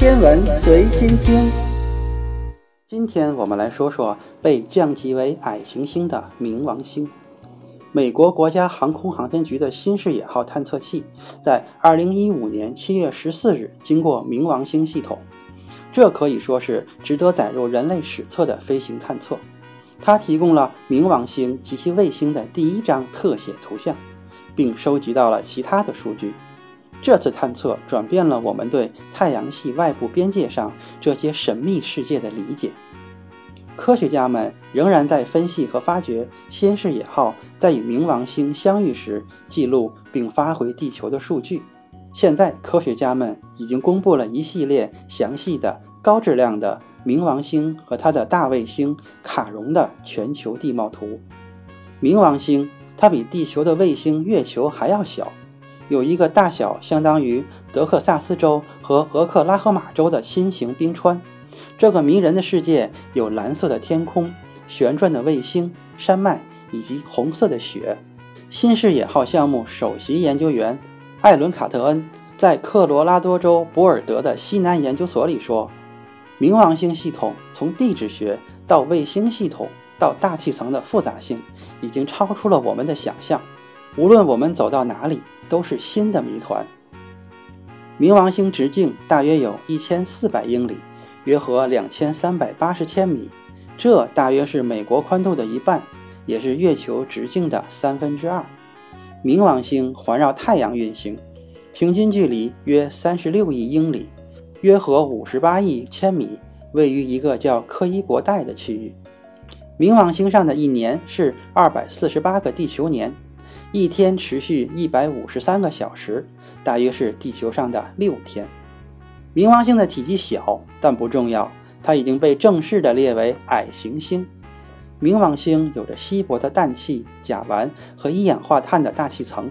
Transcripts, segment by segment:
天文随心听。今天我们来说说被降级为矮行星的冥王星。美国国家航空航天局的新视野号探测器在2015年7月14日经过冥王星系统，这可以说是值得载入人类史册的飞行探测。它提供了冥王星及其卫星的第一张特写图像，并收集到了其他的数据。这次探测转变了我们对太阳系外部边界上这些神秘世界的理解。科学家们仍然在分析和发掘新视野号在与冥王星相遇时记录并发回地球的数据。现在，科学家们已经公布了一系列详细的、高质量的冥王星和它的大卫星卡戎的全球地貌图。冥王星它比地球的卫星月球还要小。有一个大小相当于德克萨斯州和俄克拉荷马州的新型冰川。这个迷人的世界有蓝色的天空、旋转的卫星、山脉以及红色的雪。新视野号项目首席研究员艾伦·卡特恩在科罗拉多州博尔德的西南研究所里说：“冥王星系统从地质学到卫星系统到大气层的复杂性，已经超出了我们的想象。无论我们走到哪里。”都是新的谜团。冥王星直径大约有一千四百英里，约合两千三百八十千米，这大约是美国宽度的一半，也是月球直径的三分之二。冥王星环绕太阳运行，平均距离约三十六亿英里，约合五十八亿千米，位于一个叫柯伊伯带的区域。冥王星上的一年是二百四十八个地球年。一天持续一百五十三个小时，大约是地球上的六天。冥王星的体积小，但不重要，它已经被正式的列为矮行星。冥王星有着稀薄的氮气、甲烷和一氧化碳的大气层，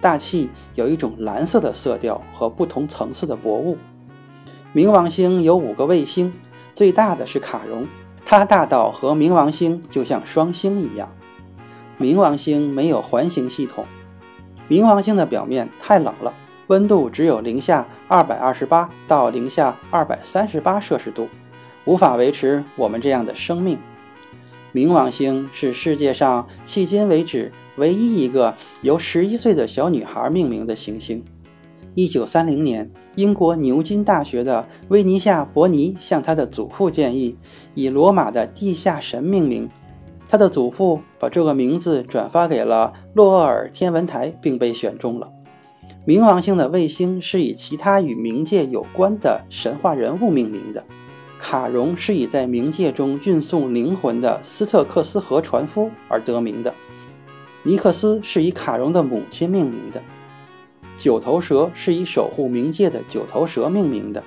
大气有一种蓝色的色调和不同层次的薄雾。冥王星有五个卫星，最大的是卡戎，它大到和冥王星就像双星一样。冥王星没有环形系统。冥王星的表面太冷了，温度只有零下二百二十八到零下二百三十八摄氏度，无法维持我们这样的生命。冥王星是世界上迄今为止唯一一个由十一岁的小女孩命名的行星。一九三零年，英国牛津大学的威尼夏·伯尼向他的祖父建议，以罗马的地下神命名。他的祖父把这个名字转发给了洛厄尔天文台，并被选中了。冥王星的卫星是以其他与冥界有关的神话人物命名的。卡戎是以在冥界中运送灵魂的斯特克斯河船夫而得名的。尼克斯是以卡戎的母亲命名的。九头蛇是以守护冥界的九头蛇命名的。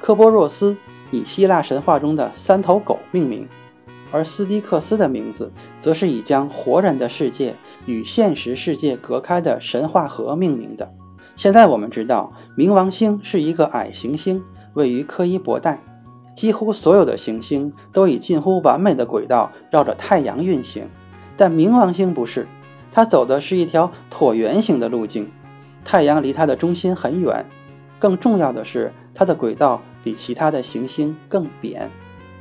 科波若斯以希腊神话中的三头狗命名。而斯蒂克斯的名字，则是以将活人的世界与现实世界隔开的神话河命名的。现在我们知道，冥王星是一个矮行星，位于柯伊伯带。几乎所有的行星都以近乎完美的轨道绕着太阳运行，但冥王星不是，它走的是一条椭圆形的路径。太阳离它的中心很远，更重要的是，它的轨道比其他的行星更扁。